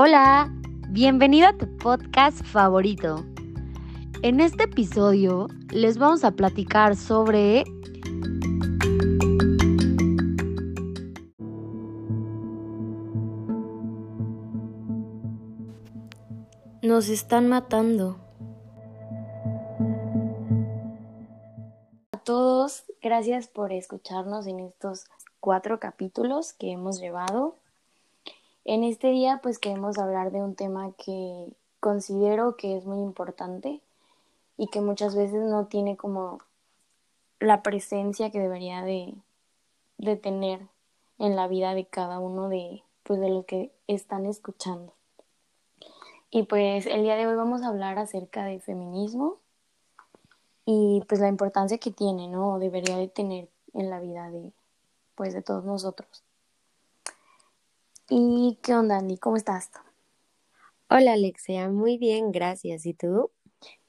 Hola, bienvenido a tu podcast favorito. En este episodio les vamos a platicar sobre Nos están matando. A todos, gracias por escucharnos en estos cuatro capítulos que hemos llevado. En este día pues queremos hablar de un tema que considero que es muy importante y que muchas veces no tiene como la presencia que debería de, tener en la vida de cada uno de, pues, de los que están escuchando. Y pues el día de hoy vamos a hablar acerca de feminismo y pues la importancia que tiene, ¿no? O debería de tener en la vida de, pues, de todos nosotros. ¿Y qué onda, Andy? ¿Cómo estás? Hola, Alexia. Muy bien, gracias. ¿Y tú?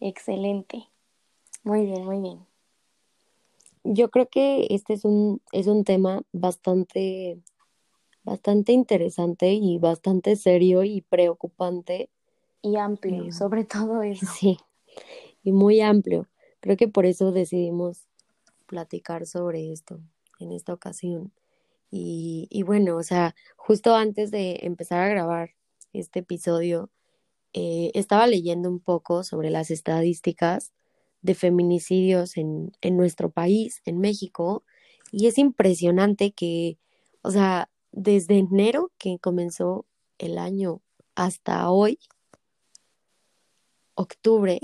Excelente. Muy bien, muy bien. Yo creo que este es un, es un tema bastante, bastante interesante y bastante serio y preocupante. Y amplio, sobre todo eso. Sí, y muy amplio. Creo que por eso decidimos platicar sobre esto en esta ocasión. Y, bueno, o sea, justo antes de empezar a grabar este episodio, eh, estaba leyendo un poco sobre las estadísticas de feminicidios en, en nuestro país, en México, y es impresionante que, o sea, desde enero que comenzó el año hasta hoy, octubre,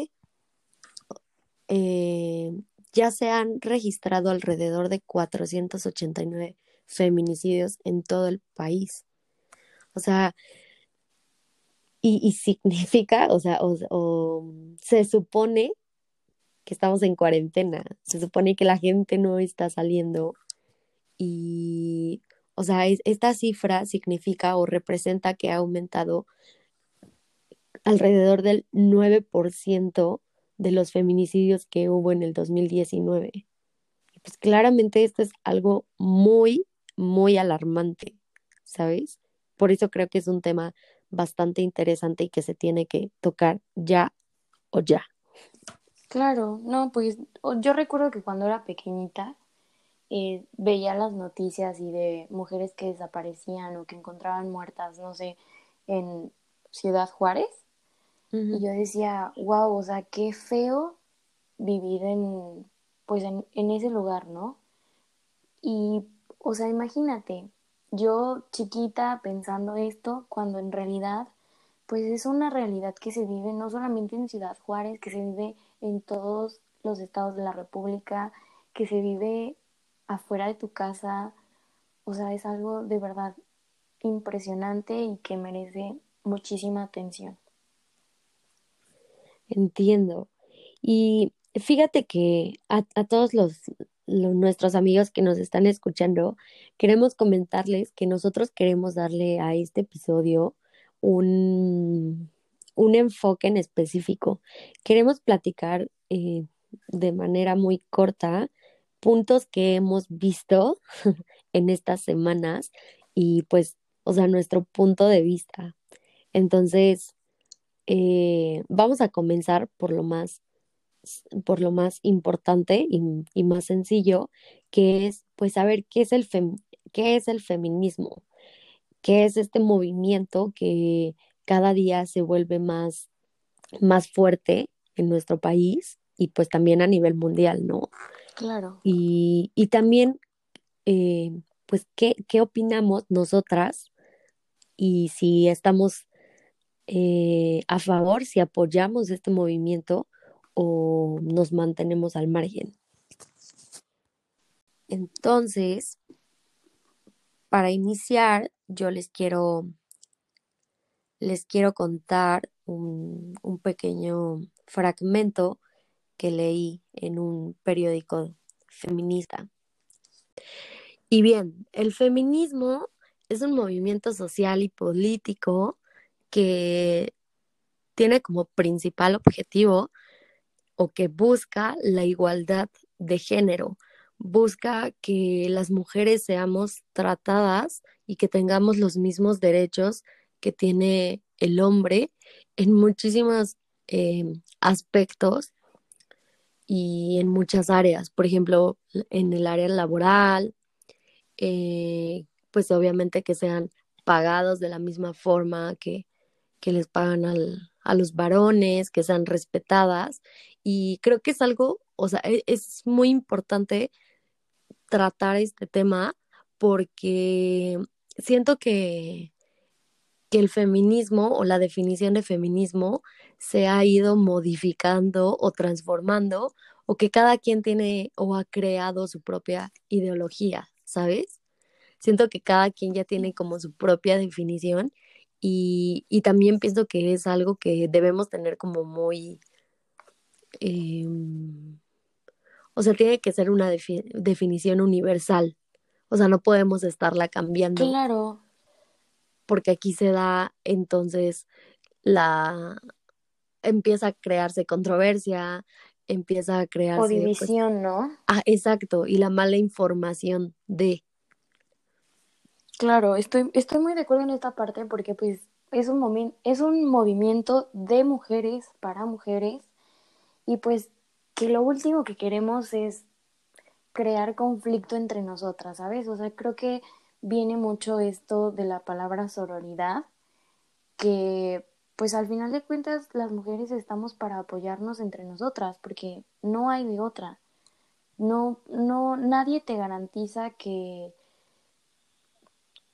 eh, ya se han registrado alrededor de 489 feminicidios en todo el país. O sea, y, significa, o sea, o, se supone que estamos en cuarentena, se supone que la gente no está saliendo y, o sea, esta cifra significa o representa que ha aumentado alrededor del 9% de los feminicidios que hubo en el 2019. Pues claramente esto es algo muy, muy alarmante, ¿sabes? Por eso creo que es un tema bastante interesante y que se tiene que tocar ya o ya. Claro, no, pues yo recuerdo que cuando era pequeñita eh, veía las noticias y de mujeres que desaparecían o que encontraban muertas, no sé, en Ciudad Juárez. Y yo decía, wow, o sea, qué feo vivir en, pues en, en ese lugar, ¿no? Y o sea, imagínate, yo chiquita pensando esto, cuando en realidad, pues es una realidad que se vive no solamente en Ciudad Juárez, que se vive en todos los estados de la República, que se vive afuera de tu casa. O sea, es algo de verdad impresionante y que merece muchísima atención. Entiendo. Y fíjate que a, a todos los, nuestros amigos que nos están escuchando, queremos comentarles que nosotros queremos darle a este episodio un, un enfoque en específico. Queremos platicar eh, de manera muy corta puntos que hemos visto en estas semanas y pues, o sea, nuestro punto de vista. Entonces, eh, vamos a comenzar por lo más por lo más importante y, más sencillo, que es pues saber qué es el qué es el feminismo, qué es este movimiento que cada día se vuelve más, más fuerte en nuestro país y pues también a nivel mundial, ¿no? Claro. Y, y también, eh, pues, ¿qué, ¿qué opinamos nosotras? Y si estamos eh, a favor, si apoyamos este movimiento o nos mantenemos al margen. Entonces, para iniciar, yo les quiero, les quiero contar un, un pequeño fragmento que leí en un periódico feminista. Y bien, el feminismo es un movimiento social y político que tiene como principal objetivo o que busca la igualdad de género, busca que las mujeres seamos tratadas y que tengamos los mismos derechos que tiene el hombre en muchísimos em, aspectos y en muchas áreas. Por ejemplo, en el área laboral, eh, pues obviamente que sean pagados de la misma forma que, que les pagan al, a los varones, que sean respetadas. Y creo que es algo, o sea, e, es muy importante tratar este tema porque siento que, que el feminismo o la definición de feminismo se ha ido modificando o transformando o que cada quien tiene o ha creado su propia ideología, ¿sabes? Siento que cada quien ya tiene como su propia definición y, y también pienso que es algo que debemos tener como muy... Em, o sea, tiene que ser una definición universal. O sea, no podemos estarla cambiando. Claro. Porque aquí se da entonces la empieza a crearse controversia, empieza a crearse o pues división, ¿no? Ah, exacto, y la mala información de Claro, estoy estoy muy de acuerdo en esta parte porque pues es un es un movimiento de mujeres para mujeres y pues que lo último que queremos es crear conflicto entre nosotras, ¿sabes? O sea, creo que viene mucho esto de la palabra sororidad, que pues al final de cuentas las mujeres estamos para apoyarnos entre nosotras, porque no hay de otra. No, no, nadie te garantiza que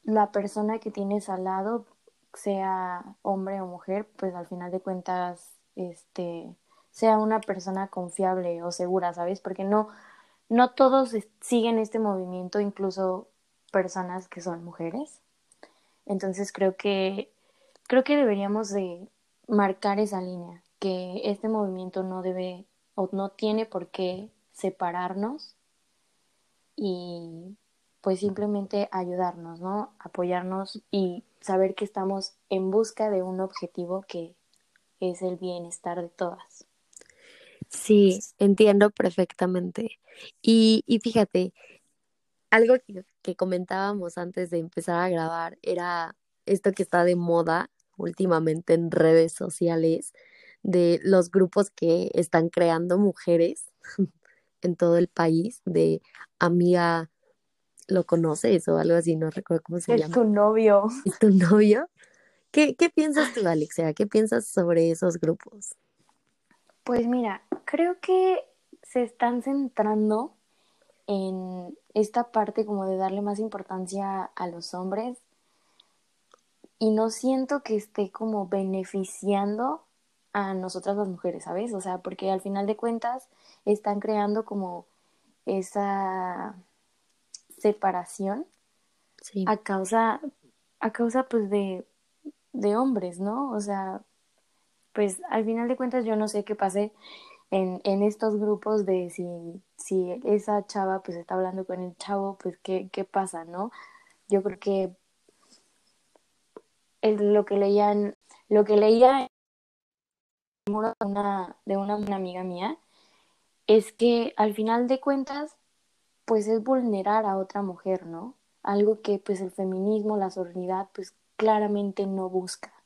la persona que tienes al lado, sea hombre o mujer, pues al final de cuentas, este, sea una persona confiable o segura, ¿sabes? Porque no, no todos siguen este movimiento, incluso personas que son mujeres. Entonces creo que creo que deberíamos de marcar esa línea, que este movimiento no debe o no tiene por qué separarnos y pues simplemente ayudarnos, ¿no? Apoyarnos y saber que estamos en busca de un objetivo que es el bienestar de todas. Sí, entiendo perfectamente. Y, y fíjate, algo que, que, comentábamos antes de empezar a grabar era esto que está de moda últimamente en redes sociales, de los grupos que están creando mujeres en todo el país, de amiga, ¿lo conoces o algo así? No recuerdo cómo se llama. Es tu novio. ¿Es tu novio? ¿Qué, ¿Qué piensas tú, Alexia? ¿Qué piensas sobre esos grupos? Pues mira, creo que se están centrando en esta parte como de darle más importancia a los hombres y no siento que esté como beneficiando a nosotras las mujeres, ¿sabes? O sea, porque al final de cuentas están creando como esa separación a causa a causa pues de de hombres, ¿no? O sea, pues al final de cuentas yo no sé qué pase en, en estos grupos de si, si esa chava pues está hablando con el chavo, pues qué, qué pasa, ¿no? Yo creo que el, lo que leían, lo que leía de una, de una, amiga mía es que al final de cuentas pues es vulnerar a otra mujer, ¿no? Algo que pues el feminismo, la sororidad pues claramente no busca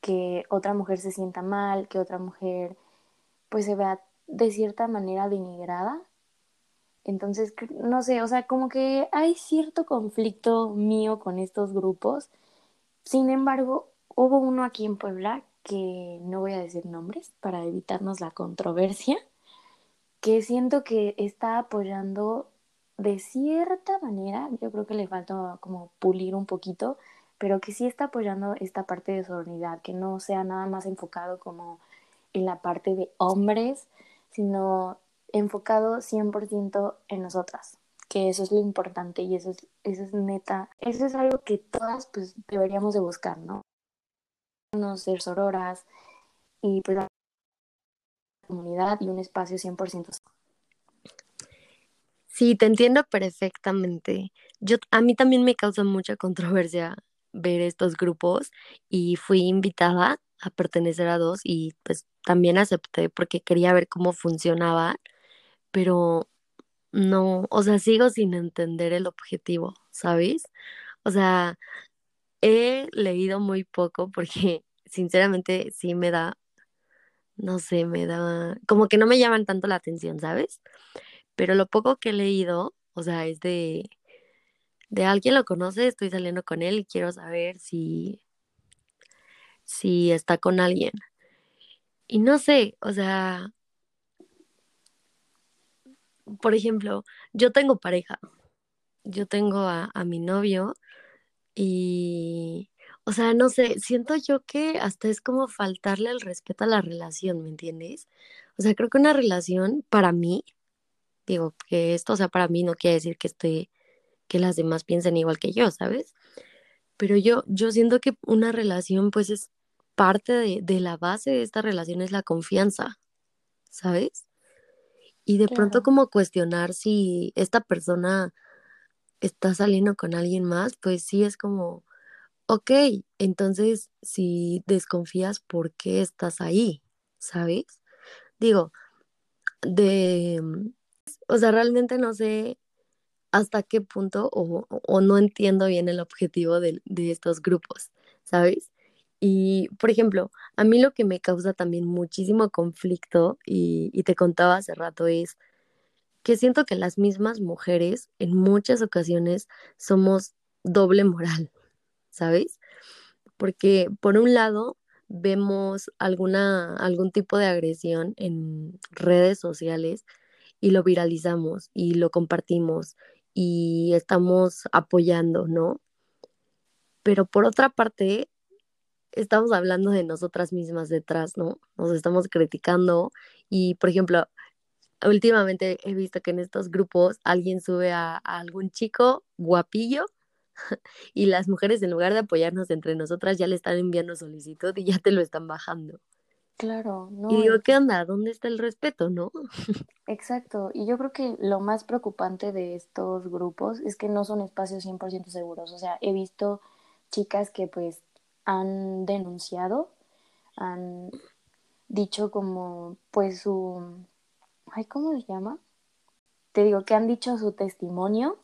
que otra mujer se sienta mal, que otra mujer pues se vea de cierta manera denigrada. Entonces, no sé, o sea, como que hay cierto conflicto mío con estos grupos. Sin embargo, hubo uno aquí en Puebla, que no voy a decir nombres para evitarnos la controversia, que siento que está apoyando de cierta manera, yo creo que le falta como pulir un poquito, pero que sí está apoyando esta parte de sororidad, que no sea nada más enfocado como en la parte de hombres, sino enfocado 100% en nosotras, que eso es lo importante y eso es, eso es neta, eso es algo que todas pues deberíamos de buscar, ¿no? ser sororas y pues la comunidad y un espacio 100%. Sí, te entiendo perfectamente. Yo a mí también me causa mucha controversia ver estos grupos y fui invitada a pertenecer a dos y pues también acepté porque quería ver cómo funcionaba, pero no, o sea, sigo sin entender el objetivo, ¿sabes? O sea, he leído muy poco porque sinceramente sí me da, no sé, me da, como que no me llaman tanto la atención, ¿sabes? Pero lo poco que he leído, o sea, es de, de alguien lo conoce, estoy saliendo con él y quiero saber si, si está con alguien. Y no sé, o sea, por ejemplo, yo tengo pareja, yo tengo a, a mi novio y, o sea, no sé, siento yo que hasta es como faltarle el respeto a la relación, ¿me entiendes? O sea, creo que una relación para mí, digo, que esto, o sea, para mí no quiere decir que esté, que las demás piensen igual que yo, ¿sabes? Pero yo, yo siento que una relación, pues es parte de, de la base de esta relación es la confianza, ¿sabes? Y de pronto como cuestionar si esta persona está saliendo con alguien más, pues sí es como, ok, entonces si desconfías, ¿por qué estás ahí? ¿Sabes? Digo, de, o sea, realmente no sé hasta qué punto o, no entiendo bien el objetivo de, de estos grupos, ¿sabes? Y, por ejemplo, a mí lo que me causa también muchísimo conflicto, y, y te contaba hace rato, es que siento que las mismas mujeres en muchas ocasiones somos doble moral, ¿sabes? Porque por un lado vemos alguna, algún tipo de agresión en redes sociales y lo viralizamos y lo compartimos y estamos apoyando, ¿no? Pero por otra parte, estamos hablando de nosotras mismas detrás, ¿no? Nos estamos criticando y, por ejemplo, últimamente he visto que en estos grupos alguien sube a, algún chico guapillo y las mujeres en lugar de apoyarnos entre nosotras ya le están enviando solicitud y ya te lo están bajando. Claro, Y no, digo, y ¿qué onda? ¿Dónde está el respeto, no? exacto. Y yo creo que lo más preocupante de estos grupos es que no son espacios 100% seguros. O sea, he visto chicas que pues han denunciado, han dicho como pues su, ay, ¿cómo se llama? Te digo que han dicho su testimonio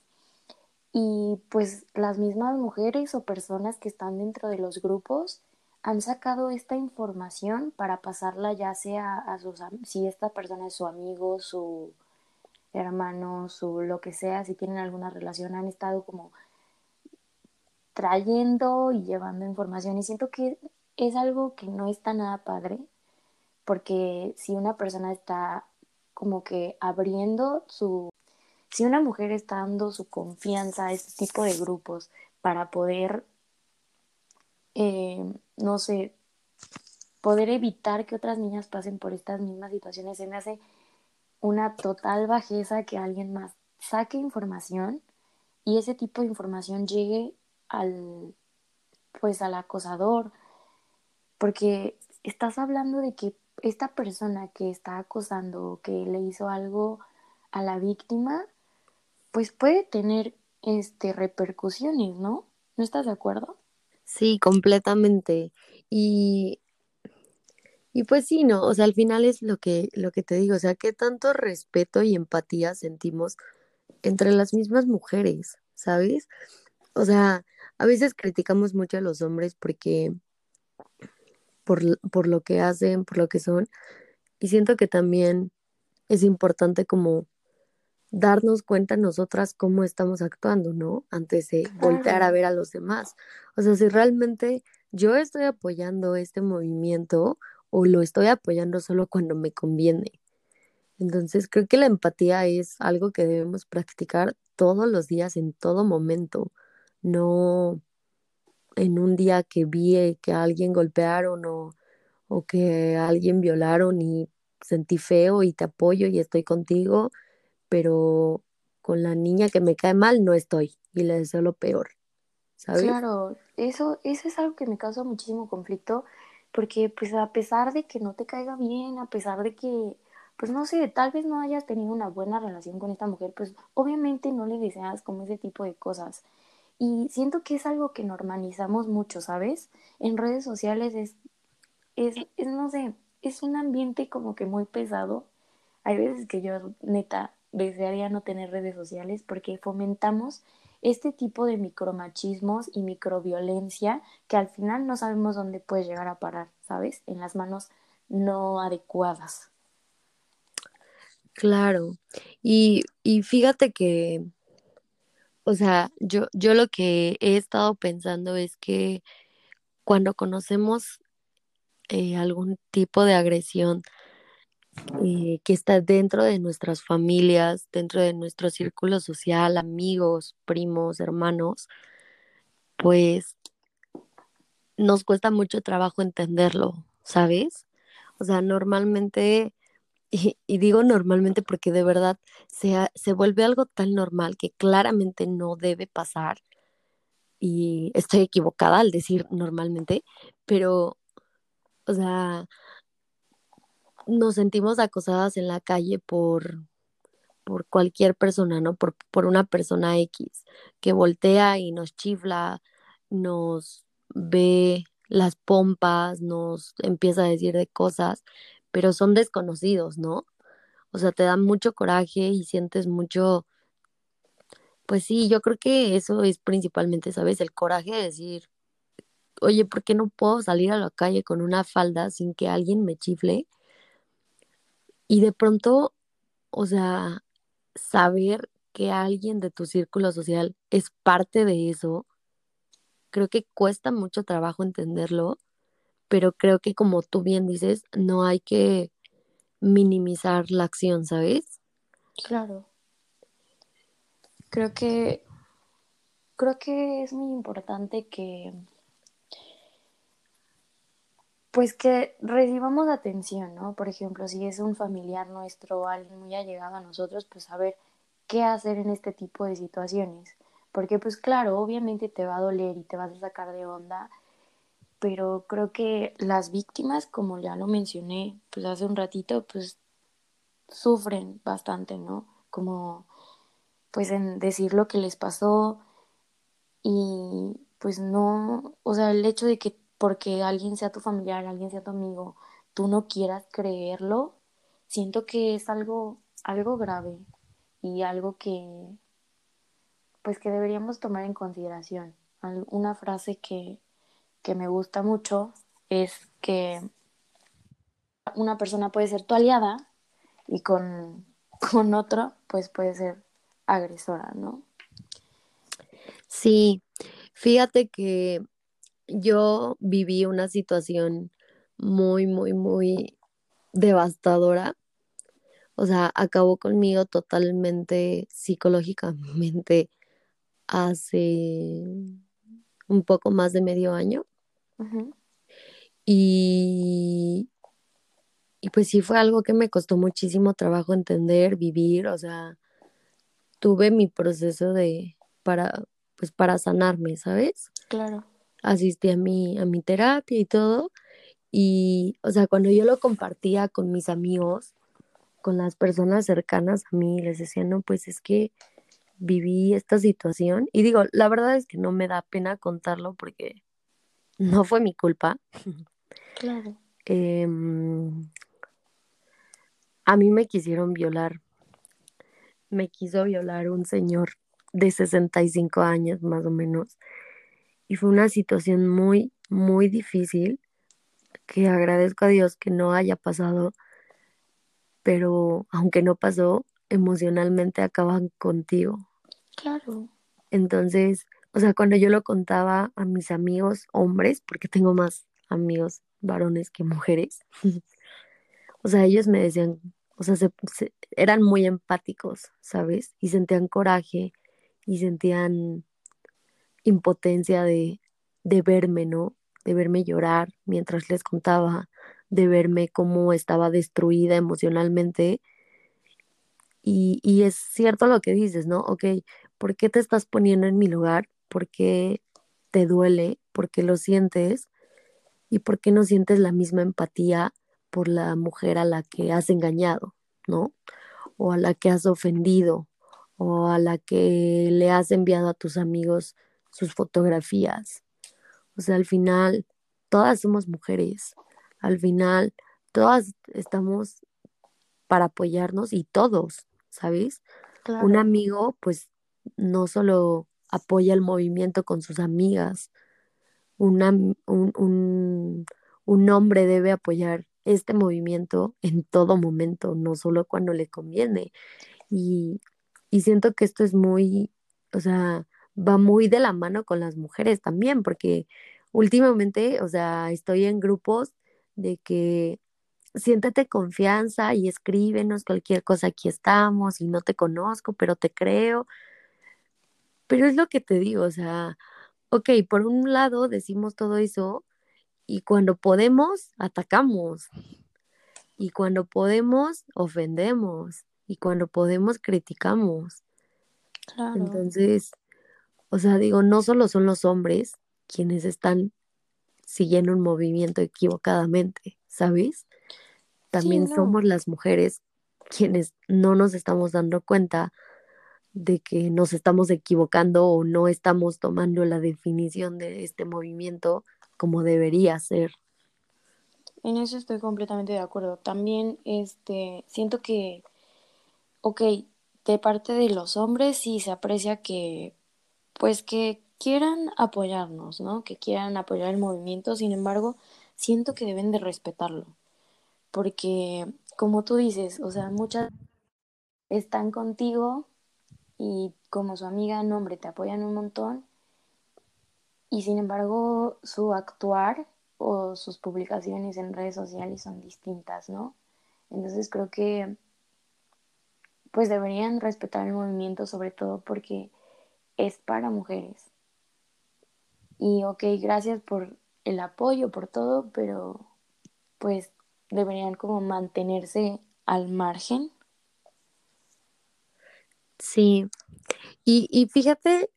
y pues las mismas mujeres o personas que están dentro de los grupos han sacado esta información para pasarla ya sea a sus, si esta persona es su amigo, su hermano, su lo que sea, si tienen alguna relación, han estado como trayendo y llevando información. Y siento que es algo que no está nada padre porque si una persona está como que abriendo su, si una mujer está dando su confianza a este tipo de grupos para poder, eh, no sé, poder evitar que otras niñas pasen por estas mismas situaciones, se me hace una total bajeza que alguien más saque información y ese tipo de información llegue al, pues al acosador, porque estás hablando de que esta persona que está acosando o que le hizo algo a la víctima, pues puede tener este repercusiones, ¿no? ¿No estás de acuerdo? Sí, completamente. Y, y pues sí, no, o sea, al final es lo que, lo que te digo, o sea, qué tanto respeto y empatía sentimos entre las mismas mujeres, ¿sabes? O sea, a veces criticamos mucho a los hombres porque por, por lo que hacen, por lo que son, y siento que también es importante como darnos cuenta nosotras cómo estamos actuando, ¿no? Antes de voltear a ver a los demás. O sea, si realmente yo estoy apoyando este movimiento o lo estoy apoyando solo cuando me conviene. Entonces, creo que la empatía es algo que debemos practicar todos los días, en todo momento, no en un día que vi que a alguien golpearon o, o que a alguien violaron y sentí feo y te apoyo y estoy contigo, pero con la niña que me cae mal no estoy y le deseo lo peor, ¿sabes? claro, eso, eso es algo que me causa muchísimo conflicto, porque pues a pesar de que no te caiga bien, a pesar de que, pues no sé, tal vez no hayas tenido una buena relación con esta mujer, pues obviamente no le deseas como ese tipo de cosas. Y siento que es algo que normalizamos mucho, ¿sabes? En redes sociales es, es, es, no sé, es un ambiente como que muy pesado. Hay veces que yo, neta, desearía no tener redes sociales porque fomentamos este tipo de micromachismos y microviolencia que al final no sabemos dónde puede llegar a parar, ¿sabes? En las manos no adecuadas. Claro. Y, y fíjate que, o sea, yo, yo lo que he estado pensando es que cuando conocemos eh, algún tipo de agresión eh, que está dentro de nuestras familias, dentro de nuestro círculo social, amigos, primos, hermanos, pues nos cuesta mucho trabajo entenderlo, ¿sabes? O sea, normalmente, y, y digo normalmente porque de verdad se, se vuelve algo tan normal que claramente no debe pasar, y estoy equivocada al decir normalmente, pero, o sea, nos sentimos acosadas en la calle por, por cualquier persona, ¿no? Por, por una persona X que voltea y nos chifla, nos ve las pompas, nos empieza a decir de cosas, pero son desconocidos, ¿no? O sea, te dan mucho coraje y sientes mucho, pues sí, yo creo que eso es principalmente, ¿sabes? El coraje de decir, oye, ¿por qué no puedo salir a la calle con una falda sin que alguien me chifle? Y de pronto, o sea, saber que alguien de tu círculo social es parte de eso, creo que cuesta mucho trabajo entenderlo, pero creo que como tú bien dices, no hay que minimizar la acción, ¿sabes? Claro. Creo que creo que es muy importante que pues que recibamos atención, ¿no? Por ejemplo, si es un familiar nuestro o alguien muy allegado a nosotros, pues saber qué hacer en este tipo de situaciones. Porque pues claro, obviamente te va a doler y te vas a sacar de onda, pero creo que las víctimas, como ya lo mencioné pues hace un ratito, pues sufren bastante, ¿no? Como pues en decir lo que les pasó y pues no, o sea, el hecho de que porque alguien sea tu familiar, alguien sea tu amigo, tú no quieras creerlo, siento que es algo, algo grave y algo que, pues que deberíamos tomar en consideración. Una frase que, que me gusta mucho es que una persona puede ser tu aliada y con, con otro, pues puede ser agresora, ¿no? Sí, fíjate que yo viví una situación muy, muy, muy devastadora. O sea, acabó conmigo totalmente psicológicamente hace un poco más de medio año. Y, y pues sí fue algo que me costó muchísimo trabajo entender, vivir, o sea, tuve mi proceso de para pues para sanarme, ¿sabes? Claro asistí a mi, a mi terapia y todo. Y, o sea, cuando yo lo compartía con mis amigos, con las personas cercanas a mí, les decía, no, pues es que viví esta situación. Y digo, la verdad es que no me da pena contarlo porque no fue mi culpa. Claro. Eh, a mí me quisieron violar. Me quiso violar un señor de 65 años más o menos y fue una situación muy, muy difícil que agradezco a Dios que no haya pasado, pero aunque no pasó, emocionalmente acaban contigo. Claro. Entonces, o sea, cuando yo lo contaba a mis amigos hombres, porque tengo más amigos varones que mujeres, o sea, ellos me decían, o sea, se, eran muy empáticos, ¿sabes? Y sentían coraje y sentían impotencia de, de verme, ¿no? De verme llorar mientras les contaba, de verme cómo estaba destruida emocionalmente. Y, y es cierto lo que dices, ¿no? Ok, ¿por qué te estás poniendo en mi lugar? ¿Por qué te duele? ¿Por qué lo sientes? ¿Y por qué no sientes la misma empatía por la mujer a la que has engañado, ¿no? O a la que has ofendido, o a la que le has enviado a tus amigos sus fotografías. O sea, al final, todas somos mujeres. Al final, todas estamos para apoyarnos y todos, ¿sabes? Un amigo, pues, no solo apoya el movimiento con sus amigas. Una, un, un, un hombre debe apoyar este movimiento en todo momento, no solo cuando le conviene. Y, y siento que esto es muy, o sea, va muy de la mano con las mujeres también, porque últimamente, o sea, estoy en grupos de que siéntate confianza y escríbenos cualquier cosa, aquí estamos y no te conozco, pero te creo. Pero es lo que te digo, o sea, ok, por un lado decimos todo eso y cuando podemos, atacamos. Y cuando podemos, ofendemos. Y cuando podemos, criticamos. Claro. Entonces, o sea, digo, no solo son los hombres quienes están siguiendo un movimiento equivocadamente, ¿sabes? También no. somos las mujeres quienes no nos estamos dando cuenta de que nos estamos equivocando o no estamos tomando la definición de este movimiento como debería ser. En eso estoy completamente de acuerdo. También este siento que ok, de parte de los hombres sí se aprecia que pues que quieran apoyarnos, ¿no? Que quieran apoyar el movimiento, sin embargo, siento que deben de respetarlo. Porque como tú dices, o sea, muchas están contigo y como su amiga, no, hombre, te apoyan un montón y sin embargo su actuar o sus publicaciones en redes sociales son distintas, ¿no? Entonces creo que pues deberían respetar el movimiento sobre todo porque es para mujeres. Y ok, gracias por el apoyo, por todo, pero pues deberían como mantenerse al margen. Sí, y, y fíjate,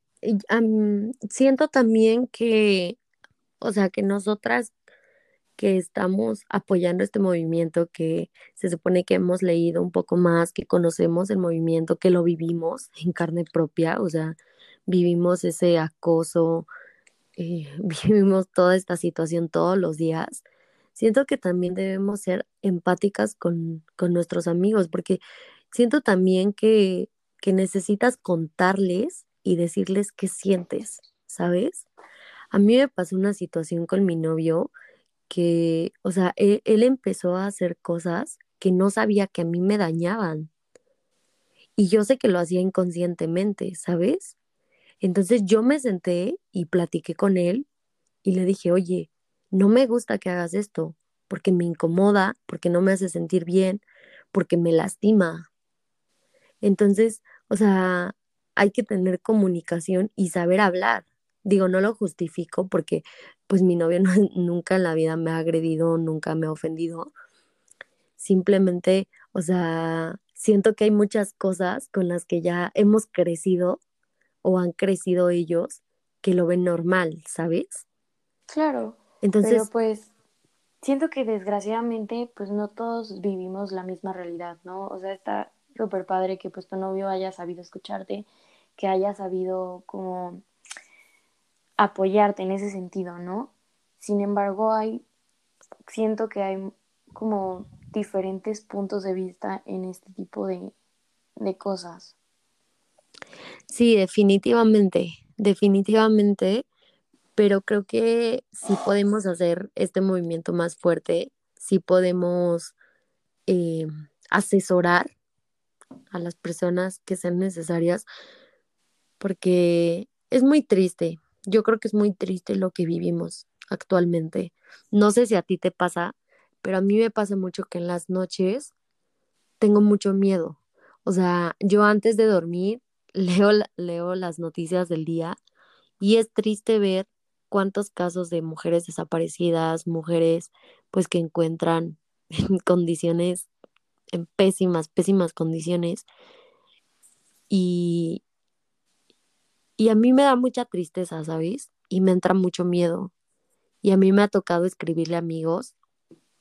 siento también que, o sea, que nosotras que estamos apoyando este movimiento, que se supone que hemos leído un poco más, que conocemos el movimiento, que lo vivimos en carne propia, o sea, vivimos ese acoso, eh, vivimos toda esta situación todos los días. Siento que también debemos ser empáticas con, con nuestros amigos, porque siento también que, que necesitas contarles y decirles qué sientes, ¿sabes? A mí me pasó una situación con mi novio que, o sea, él, él, empezó a hacer cosas que no sabía que a mí me dañaban. Y yo sé que lo hacía inconscientemente, ¿sabes? Entonces yo me senté y platiqué con él y le dije, oye, no me gusta que hagas esto, porque me incomoda, porque no me hace sentir bien, porque me lastima. Entonces, o sea, hay que tener comunicación y saber hablar. Digo, no lo justifico porque pues mi novio no, nunca en la vida me ha agredido, nunca me ha ofendido. Simplemente, o sea, siento que hay muchas cosas con las que ya hemos crecido o han crecido ellos que lo ven normal, ¿sabes? Claro. Entonces, pero pues siento que desgraciadamente pues no todos vivimos la misma realidad, ¿no? O sea, está súper padre que pues tu novio haya sabido escucharte, que haya sabido como apoyarte en ese sentido, ¿no? Sin embargo, hay, siento que hay como diferentes puntos de vista en este tipo de, de cosas. Sí, definitivamente, definitivamente, pero creo que sí podemos hacer este movimiento más fuerte, sí podemos eh, asesorar a las personas que sean necesarias, porque es muy triste, yo creo que es muy triste lo que vivimos actualmente. No sé si a ti te pasa, pero a mí me pasa mucho que en las noches tengo mucho miedo. O sea, yo antes de dormir leo, leo las noticias del día y es triste ver cuántos casos de mujeres desaparecidas, mujeres pues que encuentran en condiciones, en pésimas, pésimas condiciones. Y, y a mí me da mucha tristeza, ¿sabes? Y me entra mucho miedo. Y a mí me ha tocado escribirle a amigos,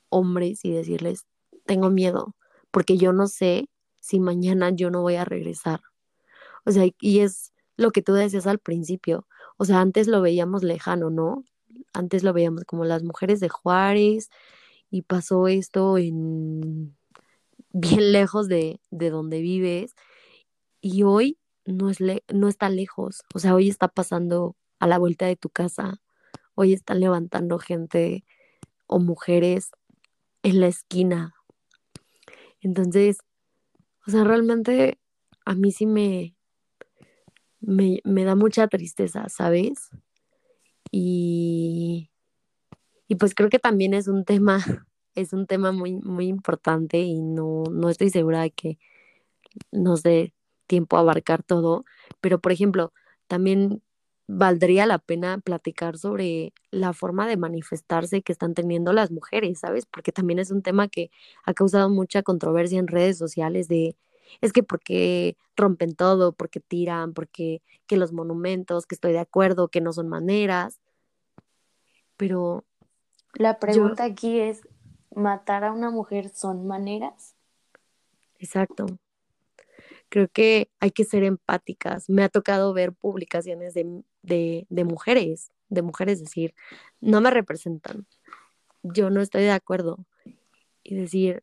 hombres, y decirles, tengo miedo, porque yo no sé si mañana yo no voy a regresar. O sea, y es lo que tú decías al principio. O sea, antes lo veíamos lejano, ¿no? Antes lo veíamos como las mujeres de Juárez y pasó esto en bien lejos de, de donde vives. Y hoy no, es no está lejos. O sea, hoy está pasando a la vuelta de tu casa, hoy están levantando gente o mujeres en la esquina. Entonces, o sea, realmente a mí sí me, me, me da mucha tristeza, ¿sabes? Y, y pues creo que también es un tema, es un tema muy, muy importante y no, no estoy segura de que nos dé tiempo a abarcar todo, pero por ejemplo, también valdría la pena platicar sobre la forma de manifestarse que están teniendo las mujeres, ¿sabes? Porque también es un tema que ha causado mucha controversia en redes sociales de es que porque rompen todo, porque tiran, porque que los monumentos, que estoy de acuerdo, que no son maneras. Pero la pregunta aquí es matar a una mujer son maneras? Exacto creo que hay que ser empáticas. Me ha tocado ver publicaciones de, de, de mujeres, de mujeres decir, no me representan, yo no estoy de acuerdo. Y decir,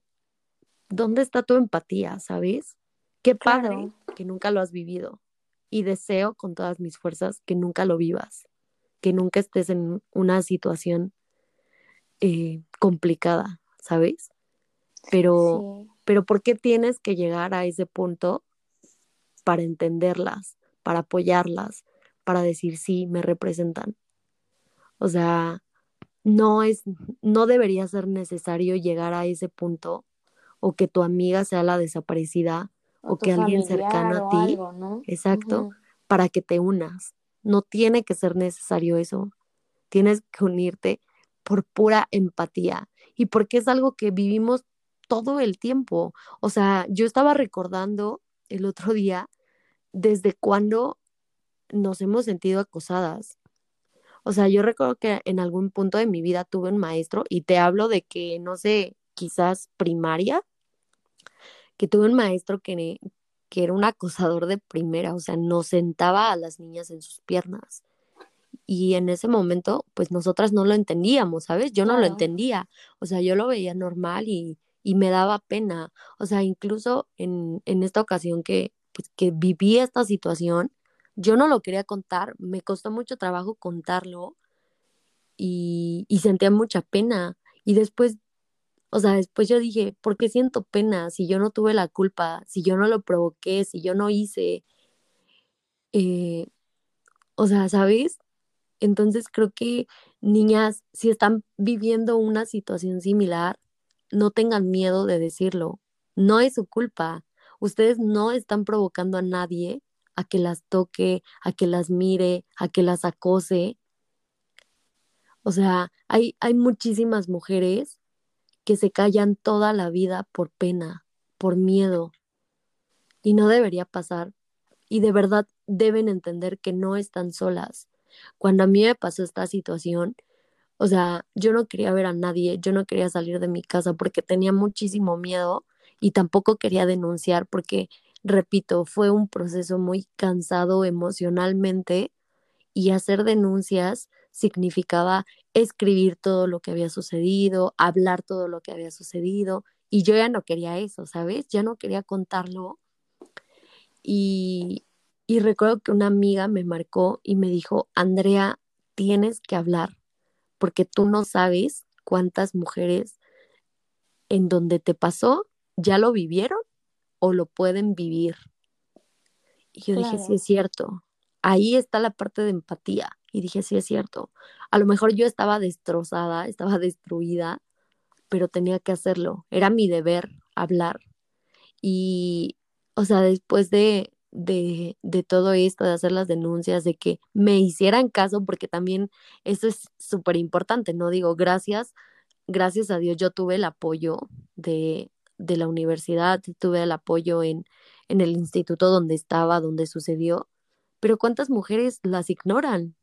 ¿dónde está tu empatía, sabes? Qué padre que nunca lo has vivido. Y deseo con todas mis fuerzas que nunca lo vivas, que nunca estés en una situación eh, complicada, ¿sabes? Pero, pero ¿por qué tienes que llegar a ese punto para entenderlas, para apoyarlas, para decir sí, me representan. O sea, no es, no debería ser necesario llegar a ese punto o que tu amiga sea la desaparecida o, que alguien cercano a ti, exacto, para que te unas. No tiene que ser necesario eso. Tienes que unirte por pura empatía y porque es algo que vivimos todo el tiempo. O sea, yo estaba recordando el otro día desde cuándo nos hemos sentido acosadas. O sea, yo recuerdo que en algún punto de mi vida tuve un maestro y te hablo de que, no sé, quizás primaria, que tuve un maestro que, que era un acosador de primera, o sea, nos sentaba a las niñas en sus piernas. Y en ese momento, pues nosotras no lo entendíamos, ¿sabes? Yo no lo entendía. O sea, yo lo veía normal y, y me daba pena. O sea, incluso en, en esta ocasión que, pues, que viví esta situación, yo no lo quería contar, me costó mucho trabajo contarlo y, y sentía mucha pena. Y después, o sea, después yo dije, ¿por qué siento pena si yo no tuve la culpa, si yo no lo provoqué, si yo no hice? Eh, o sea, ¿sabes? Entonces creo que niñas, si están viviendo una situación similar, no tengan miedo de decirlo. No es su culpa. Ustedes no están provocando a nadie a que las toque, a que las mire, a que las acose. O sea, hay, hay muchísimas mujeres que se callan toda la vida por pena, por miedo. Y no debería pasar. Y de verdad deben entender que no están solas. Cuando a mí me pasó esta situación, o sea, yo no quería ver a nadie, yo no quería salir de mi casa porque tenía muchísimo miedo y tampoco quería denunciar porque, repito, fue un proceso muy cansado emocionalmente y hacer denuncias significaba escribir todo lo que había sucedido, hablar todo lo que había sucedido y yo ya no quería eso, ¿sabes? Ya no quería contarlo y, y recuerdo que una amiga me marcó y me dijo, Andrea, tienes que hablar porque tú no sabes cuántas mujeres en donde te pasó ya lo vivieron o lo pueden vivir. Y yo dije, sí es cierto. Ahí está la parte de empatía. Y dije, sí es cierto. A lo mejor yo estaba destrozada, estaba destruida, pero tenía que hacerlo. Era mi deber hablar. Y, o sea, después de, de, de todo esto, de hacer las denuncias, de que me hicieran caso, porque también eso es súper importante, ¿no? Digo, gracias, gracias a Dios yo tuve el apoyo de, de la universidad, tuve el apoyo en, en el instituto donde estaba, donde sucedió, pero ¿cuántas mujeres las ignoran?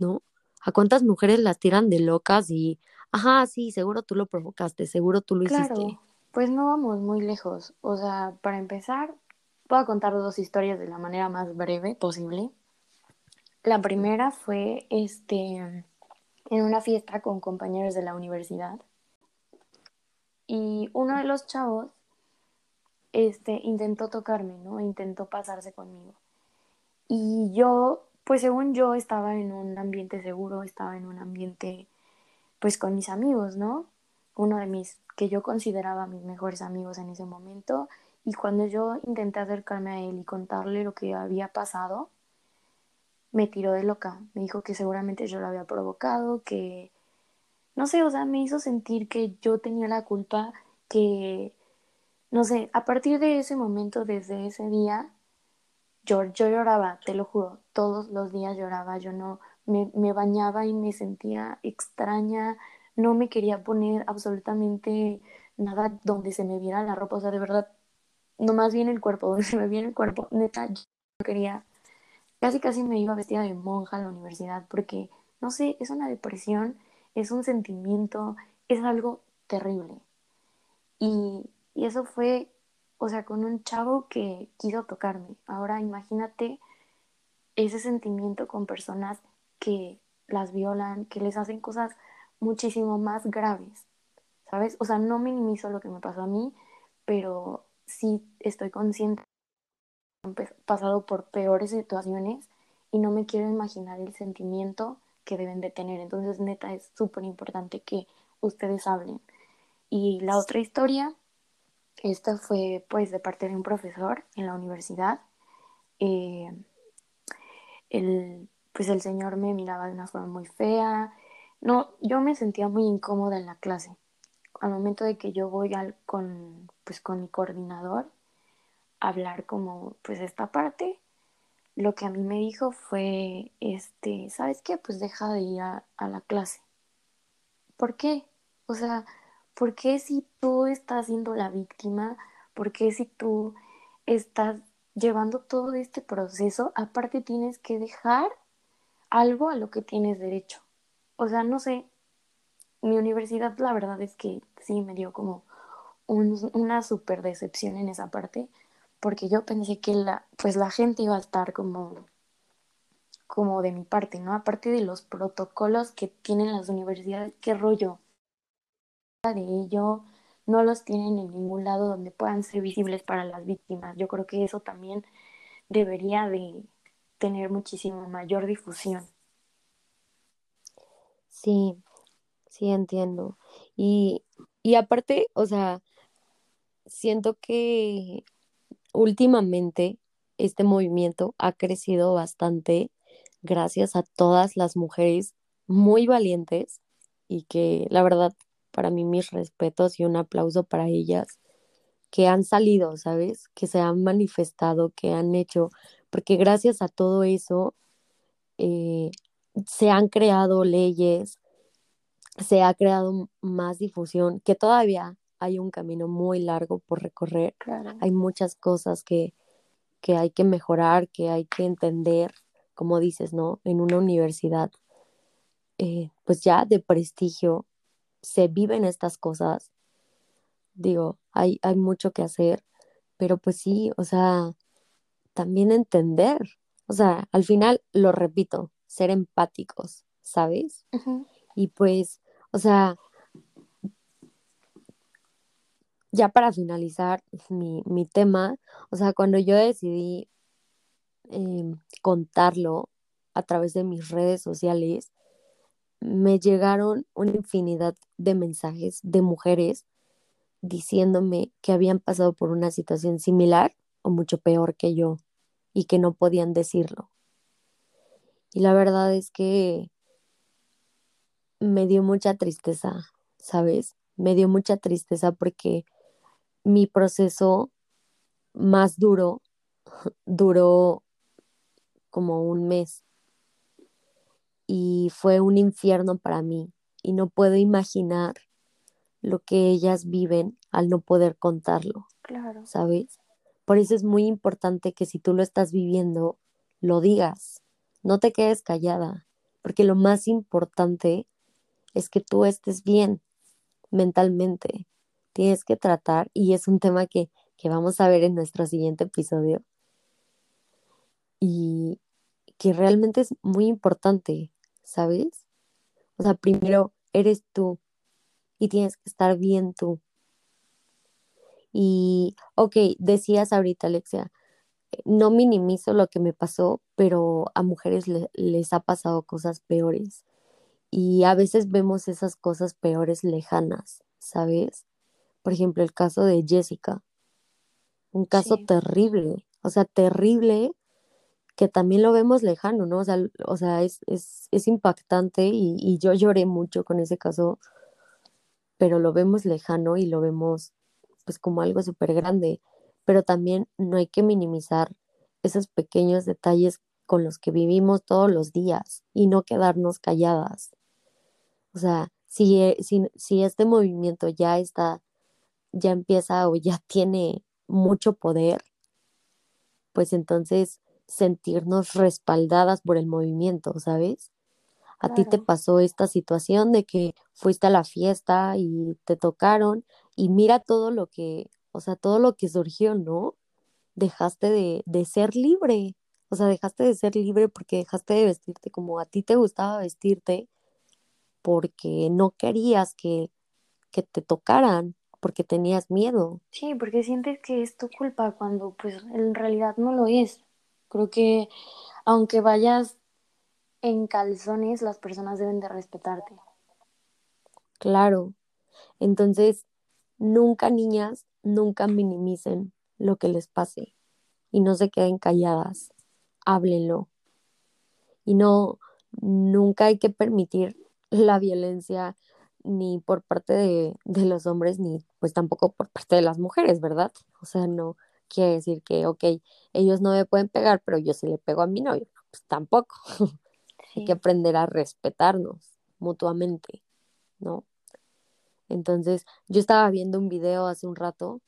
¿No? ¿A cuántas mujeres las tiran de locas y, ajá, sí, seguro tú lo provocaste, seguro tú lo hiciste? Pues no vamos muy lejos. O sea, para empezar, puedo contar dos historias de la manera más breve posible. La primera fue este en una fiesta con compañeros de la universidad y uno de los chavos este, intentó tocarme, ¿no? Intentó pasarse conmigo. Y yo, pues según yo, estaba en un ambiente seguro, estaba en un ambiente, pues con mis amigos, ¿no? Uno de mis, que yo consideraba mis mejores amigos en ese momento. Y cuando yo intenté acercarme a él y contarle lo que había pasado, me tiró de loca. Me dijo que seguramente yo lo había provocado, que, no sé, o sea, me hizo sentir que yo tenía la culpa, que, no sé, a partir de ese momento, desde ese día, yo, yo lloraba, te lo juro, todos los días lloraba, yo no, me, me bañaba y me sentía extraña, no me quería poner absolutamente nada donde se me viera la ropa, o sea, de verdad, no más bien el cuerpo, donde se me viera el cuerpo, neta, yo no quería, casi casi me iba vestida de monja a la universidad porque, no sé, es una depresión, es un sentimiento, es algo terrible. Y, y eso fue, o sea, con un chavo que quiso tocarme. Ahora imagínate ese sentimiento con personas que las violan, que les hacen cosas muchísimo más graves, ¿sabes? O sea, no minimizo lo que me pasó a mí, pero sí estoy consciente de que he pasado por peores situaciones y no me quiero imaginar el sentimiento que deben de tener. Entonces, neta, es súper importante que ustedes hablen. Y la otra historia, esta fue pues de parte de un profesor en la universidad. Eh, el, pues el señor me miraba de una forma muy fea. No, yo me sentía muy incómoda en la clase. Al momento de que yo voy al, con, pues, con mi coordinador a hablar como pues esta parte, lo que a mí me dijo fue, este, ¿sabes qué? Pues deja de ir a, a la clase. ¿Por qué? O sea, ¿por qué si tú estás siendo la víctima? ¿Por qué si tú estás llevando todo este proceso, aparte tienes que dejar algo a lo que tienes derecho? O sea, no sé, mi universidad la verdad es que sí me dio como un, una súper decepción en esa parte, porque yo pensé que la, pues la gente iba a estar como, como de mi parte, ¿no? Aparte de los protocolos que tienen las universidades, qué rollo de ello, no los tienen en ningún lado donde puedan ser visibles para las víctimas. Yo creo que eso también debería de tener muchísimo mayor difusión. Sí, sí entiendo. Y, y aparte, o sea, siento que últimamente este movimiento ha crecido bastante gracias a todas las mujeres muy valientes y que la verdad para mí mis respetos y un aplauso para ellas que han salido, ¿sabes? Que se han manifestado, que han hecho, porque gracias a todo eso eh, se han creado leyes, se ha creado más difusión, que todavía hay un camino muy largo por recorrer. Claro. Hay muchas cosas que, que hay que mejorar, que hay que entender, como dices, ¿no? En una universidad, eh, pues ya de prestigio, se viven estas cosas. Digo, hay, hay mucho que hacer, pero pues sí, o sea, también entender. O sea, al final, lo repito, ser empáticos, ¿sabes? Y pues, o sea, ya para finalizar mi, mi tema, o sea, cuando yo decidí em, contarlo a través de mis redes sociales, me llegaron una infinidad de mensajes de mujeres diciéndome que habían pasado por una situación similar o mucho peor que yo y que no podían decirlo. Y la verdad es que me dio mucha tristeza, ¿sabes? Me dio mucha tristeza porque mi proceso más duro duró como un mes y fue un infierno para mí y no puedo imaginar lo que ellas viven al no poder contarlo, Claro. ¿sabes? Por eso es muy importante que si tú lo estás viviendo, lo digas, no te quedes callada, porque lo más importante es que tú estés bien mentalmente. Tienes que tratar, y es un tema que, que vamos a ver en nuestro siguiente episodio, y que realmente es muy importante, ¿sabes? O sea, primero eres tú y tienes que estar bien tú. Y, ok, decías ahorita, Alexia, no minimizo lo que me pasó, pero a mujeres les ha pasado cosas peores. Y a veces vemos esas cosas peores lejanas, ¿sabes? Por ejemplo, el caso de Jessica. Un caso terrible, o sea, terrible que también lo vemos lejano, ¿no? O sea, o sea es, es, es impactante y, y yo lloré mucho con ese caso, pero lo vemos lejano y lo vemos pues como algo súper grande, pero también no hay que minimizar esos pequeños detalles con los que vivimos todos los días y no quedarnos calladas. O sea, si, eh, si, si este movimiento ya está, ya empieza o ya tiene mucho poder, pues entonces sentirnos respaldadas por el movimiento, ¿sabes? A ti te pasó esta situación de que fuiste a la fiesta y te tocaron y mira todo lo que, o sea, todo lo que surgió, ¿no? Dejaste de, de ser libre, o sea, dejaste de ser libre porque dejaste de vestirte como a ti te gustaba vestirte porque no querías que, que te tocaran, porque tenías miedo. Sí, porque sientes que es tu culpa cuando pues en realidad no lo es. Creo que aunque vayas en calzones, las personas deben de respetarte. Claro. Entonces, nunca niñas, nunca minimicen lo que les pase y no se queden calladas. Háblenlo. Y no, nunca hay que permitir la violencia ni por parte de, de, los hombres ni pues tampoco por parte de las mujeres, ¿verdad? O sea, no, quiere decir que, ok, ellos no me pueden pegar, pero yo sí le pego a mi novio. Pues tampoco. Hay que aprender a respetarnos mutuamente, ¿no? Entonces, yo estaba viendo un video hace un rato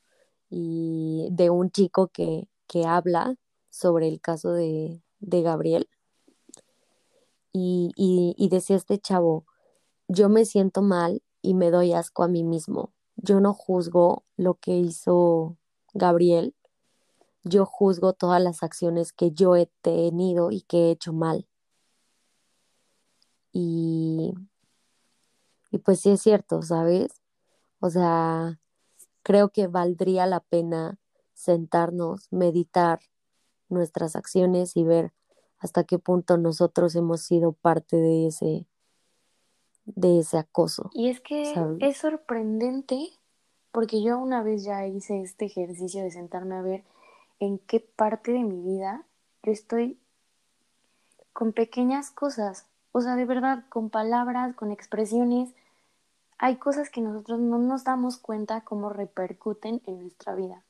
y de un chico que, que habla sobre el caso de, de Gabriel. Y, y, y decía este chavo, yo me siento mal y me doy asco a mí mismo. Yo no juzgo lo que hizo Gabriel yo juzgo todas las acciones que yo he tenido y que he hecho mal. Y, y pues sí es cierto, ¿sabes? O sea, creo que valdría la pena sentarnos, meditar nuestras acciones y ver hasta qué punto nosotros hemos sido parte de ese de ese acoso. Y es que es sorprendente porque yo una vez ya hice este ejercicio de sentarme a ver en qué parte de mi vida yo estoy con pequeñas cosas, o sea, de verdad, con palabras, con expresiones. Hay cosas que nosotros no nos damos cuenta cómo repercuten en nuestra vida.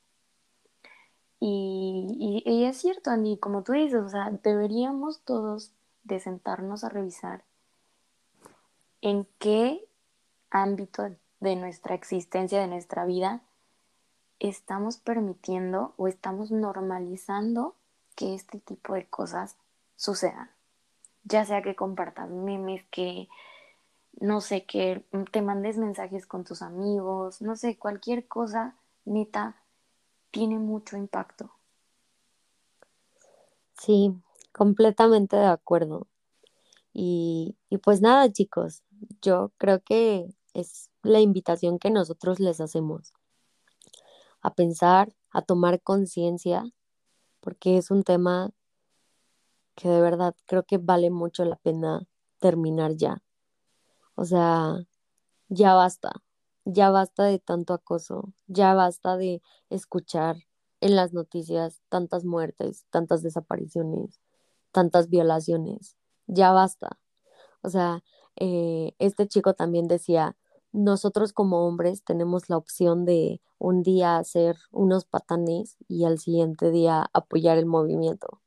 Y, y, es cierto, Andy, como tú dices, o sea, deberíamos todos de sentarnos a revisar en qué ámbito de nuestra existencia, de nuestra vida, estamos permitiendo o estamos normalizando que este tipo de cosas sucedan. Ya sea que compartas memes, que no sé, que te mandes mensajes con tus amigos, no sé, cualquier cosa neta tiene mucho impacto. Sí, completamente de acuerdo. Y, y pues nada, chicos, yo creo que es la invitación que nosotros les hacemos a pensar, a tomar conciencia, porque es un tema que de verdad creo que vale mucho la pena terminar ya. O sea, ya basta, ya basta de tanto acoso, ya basta de escuchar en las noticias tantas muertes, tantas desapariciones, tantas violaciones, ya basta. O sea, eh, este chico también decía, nosotros como hombres tenemos la opción de un día hacer unos patanes y al siguiente día apoyar el movimiento.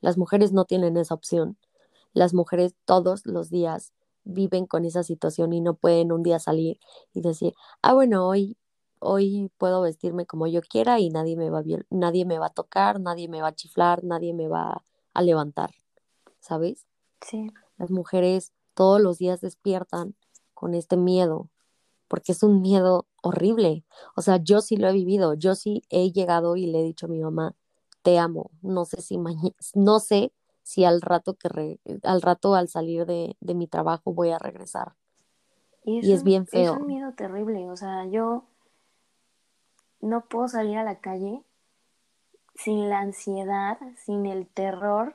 Las mujeres no tienen esa opción. Las mujeres todos los días viven con esa situación y no pueden un día salir y decir, ah, bueno, hoy, hoy puedo vestirme como yo quiera y nadie me va a, nadie me va a tocar, nadie me va a chiflar, nadie me va a levantar, ¿sabes? Sí. Las mujeres todos los días despiertan con este miedo porque es un miedo horrible. O sea, yo sí lo he vivido, yo sí he llegado y le he dicho a mi mamá, te amo, no sé si no sé si al rato que al rato al salir de, de, mi trabajo voy a regresar. Y, es bien feo. Es un miedo terrible, o sea, yo no puedo salir a la calle sin la ansiedad, sin el terror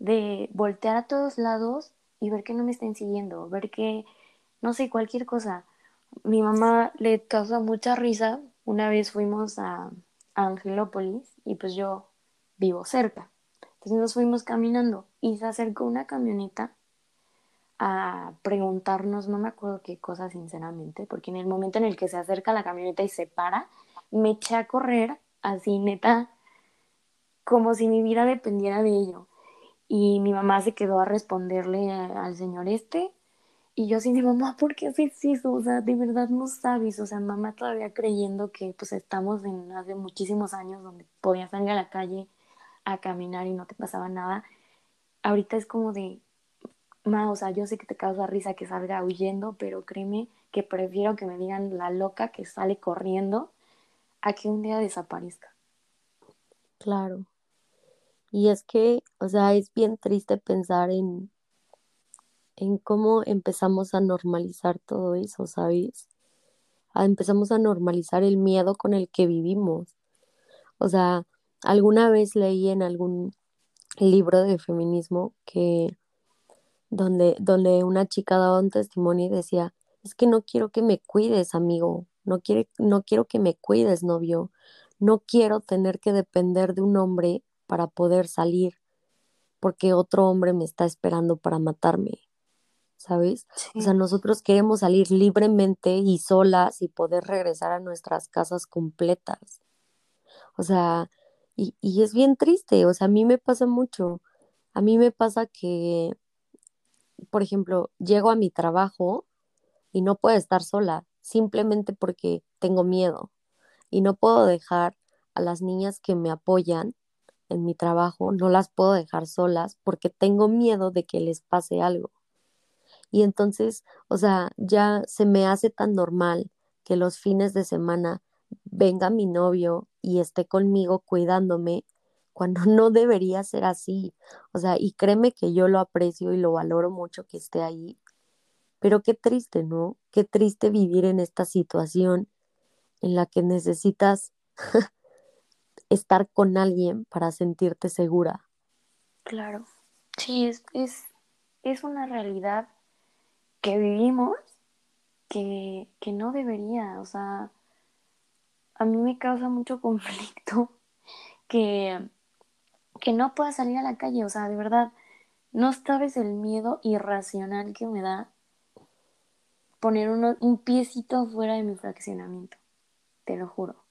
de voltear a todos lados y ver que no me estén siguiendo, ver que, no sé, cualquier cosa. Mi mamá le causa mucha risa. Una vez fuimos a, Angelópolis y pues yo vivo cerca. Entonces nos fuimos caminando y se acercó una camioneta a preguntarnos, no me acuerdo qué cosa sinceramente, porque en el momento en el que se acerca la camioneta y se para, me eché a correr así neta, como si mi vida dependiera de ello. Y mi mamá se quedó a responderle al señor este. Y yo así, mi mamá, ¿por qué haces eso? O sea, de verdad no sabes. O sea, mamá todavía creyendo que pues estamos en hace muchísimos años donde podías salir a la calle a caminar y no te pasaba nada. Ahorita es como de, ma, o sea, yo sé que te causa risa que salga huyendo, pero créeme que prefiero que me digan la loca que sale corriendo a que un día desaparezca. Claro. Y es que, o sea, es bien triste pensar en, en cómo empezamos a normalizar todo eso, ¿sabes? empezamos a normalizar el miedo con el que vivimos. O sea, alguna vez leí en algún libro de feminismo que donde, donde una chica daba un testimonio y decía, es que no quiero que me cuides, amigo, no, quiere, no quiero que me cuides, novio, no quiero tener que depender de un hombre para poder salir porque otro hombre me está esperando para matarme, ¿sabes? O sea, nosotros queremos salir libremente y solas y poder regresar a nuestras casas completas. O sea, y, y es bien triste, o sea, a mí me pasa mucho. A mí me pasa que, por ejemplo, llego a mi trabajo y no puedo estar sola, simplemente porque tengo miedo y no puedo dejar a las niñas que me apoyan en mi trabajo, no las puedo dejar solas porque tengo miedo de que les pase algo. Y entonces, o sea, ya se me hace tan normal que los fines de semana venga mi novio y esté conmigo cuidándome cuando no debería ser así. O sea, y créeme que yo lo aprecio y lo valoro mucho que esté ahí. Pero qué triste, ¿no? Qué triste vivir en esta situación en la que necesitas estar con alguien para sentirte segura. Claro, sí, es, es, es una realidad que vivimos que, que no debería, o sea, a mí me causa mucho conflicto que, que no pueda salir a la calle, o sea, de verdad, no sabes el miedo irracional que me da poner un piecito fuera de mi fraccionamiento, te lo juro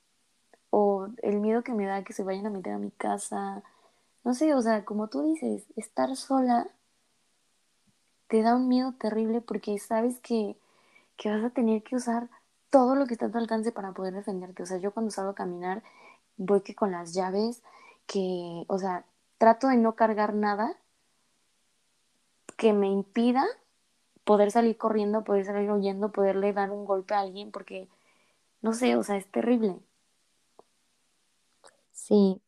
o el miedo que me da que se vayan a meter a mi casa. No sé, o sea, como tú dices, estar sola te da un miedo terrible porque sabes que, que vas a tener que usar todo lo que está a tu alcance para poder defenderte. O sea, yo cuando salgo a caminar voy que con las llaves, que, o sea, trato de no cargar nada que me impida poder salir corriendo, poder salir huyendo, poderle dar un golpe a alguien, porque, no sé, o sea, es terrible. Sí,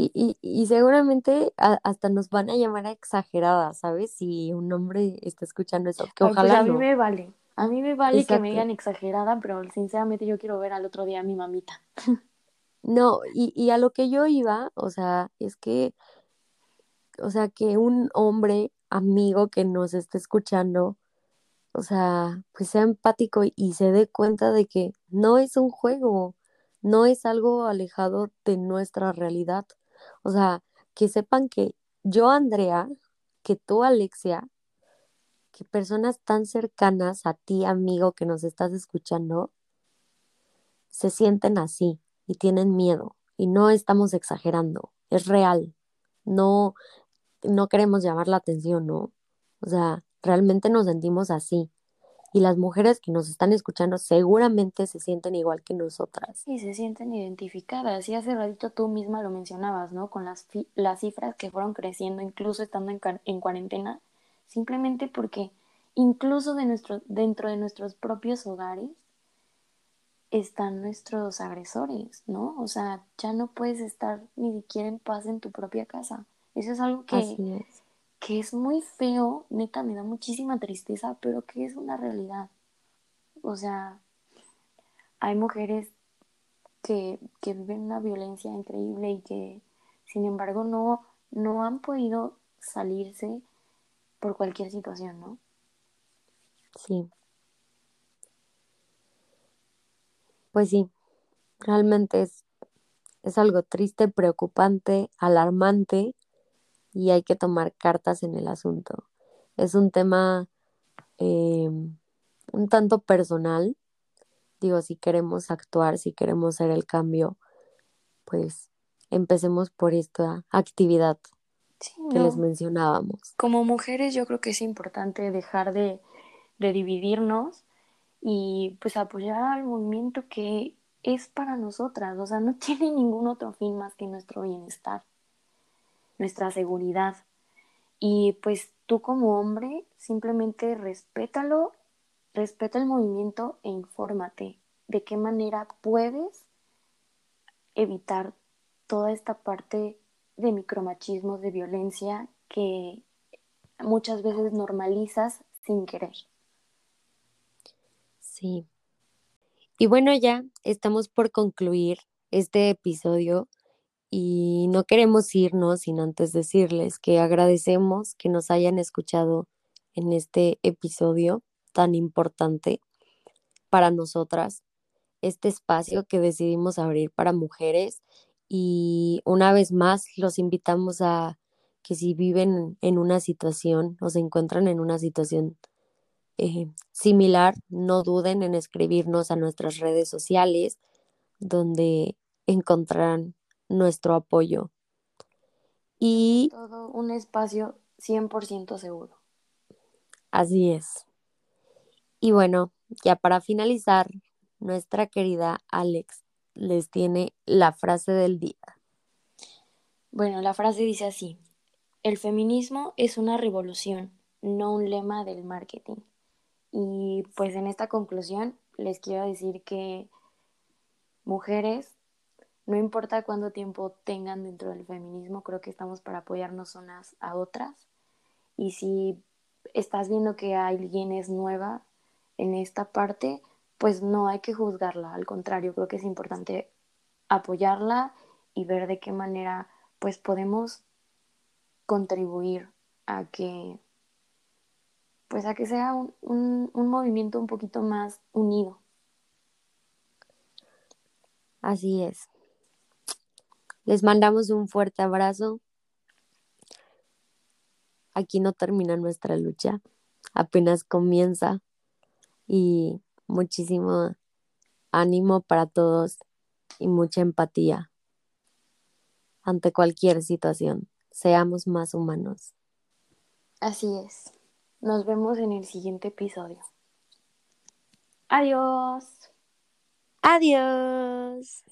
y, y, y seguramente hasta nos van a llamar a exageradas, ¿sabes? Si un hombre está escuchando eso, que pues, ojalá a mí me vale, a mí me vale que me digan exagerada, pero sinceramente yo quiero ver al otro día a mi mamita. No, y, y a lo que yo iba, o sea, es que, o sea, que un hombre amigo que nos esté escuchando, o sea, pues sea empático y se dé cuenta de que no es un juego, no es algo alejado de nuestra realidad. O sea, que sepan que yo, Andrea, que tú, Alexia, que personas tan cercanas a ti, amigo, que nos estás escuchando, se sienten así y tienen miedo. Y no estamos exagerando, es real. No, no queremos llamar la atención, ¿no? O sea, realmente nos sentimos así y las mujeres que nos están escuchando seguramente se sienten igual que nosotras. Y se sienten identificadas. Y hace ratito tú misma lo mencionabas, ¿no? Con las, las cifras que fueron creciendo, incluso estando en, en cuarentena, simplemente porque incluso de nuestro, dentro de nuestros propios hogares están nuestros agresores, ¿no? O sea, ya no puedes estar ni siquiera en paz en tu propia casa. Eso es algo que, Así es que es muy feo, neta, me da muchísima tristeza, pero que es una realidad. O sea, hay mujeres que, que viven una violencia increíble y que, sin embargo no, no han podido salirse por cualquier situación, ¿no? Sí. Pues sí, realmente es, es algo triste, preocupante, alarmante y hay que tomar cartas en el asunto. Es un tema eh, un tanto personal. Digo, si queremos actuar, si queremos hacer el cambio, pues empecemos por esta actividad que les mencionábamos. Como mujeres yo creo que es importante dejar de, de dividirnos y pues apoyar al movimiento que es para nosotras, o sea, no tiene ningún otro fin más que nuestro bienestar, nuestra seguridad. Y pues tú como hombre simplemente respétalo, respeta el movimiento e infórmate de qué manera puedes evitar toda esta parte de micromachismo, de violencia que muchas veces normalizas sin querer. Sí. Y bueno, ya estamos por concluir este episodio y no queremos irnos sin antes decirles que agradecemos que nos hayan escuchado en este episodio tan importante para nosotras, este espacio que decidimos abrir para mujeres. Y una vez más los invitamos a que si viven en una situación o se encuentran en una situación eh, similar, no duden en escribirnos a nuestras redes sociales donde encontrarán nuestro apoyo. Y todo un espacio 100% seguro. Así es. Y bueno, ya para finalizar, nuestra querida Alex les tiene la frase del día. Bueno, la frase dice así, el feminismo es una revolución, no un lema del marketing. Y pues en esta conclusión les quiero decir que mujeres, no importa cuánto tiempo tengan dentro del feminismo, creo que estamos para apoyarnos unas a otras. Y si estás viendo que alguien es nueva en esta parte, pues no hay que juzgarla, al contrario, creo que es importante apoyarla y ver de qué manera pues podemos contribuir a que pues a que sea un, un movimiento un poquito más unido. Así es. Les mandamos un fuerte abrazo. Aquí no termina nuestra lucha, apenas comienza y muchísimo ánimo para todos y mucha empatía ante cualquier situación. Seamos más humanos. Así es. Nos vemos en el siguiente episodio. Adiós. Adiós.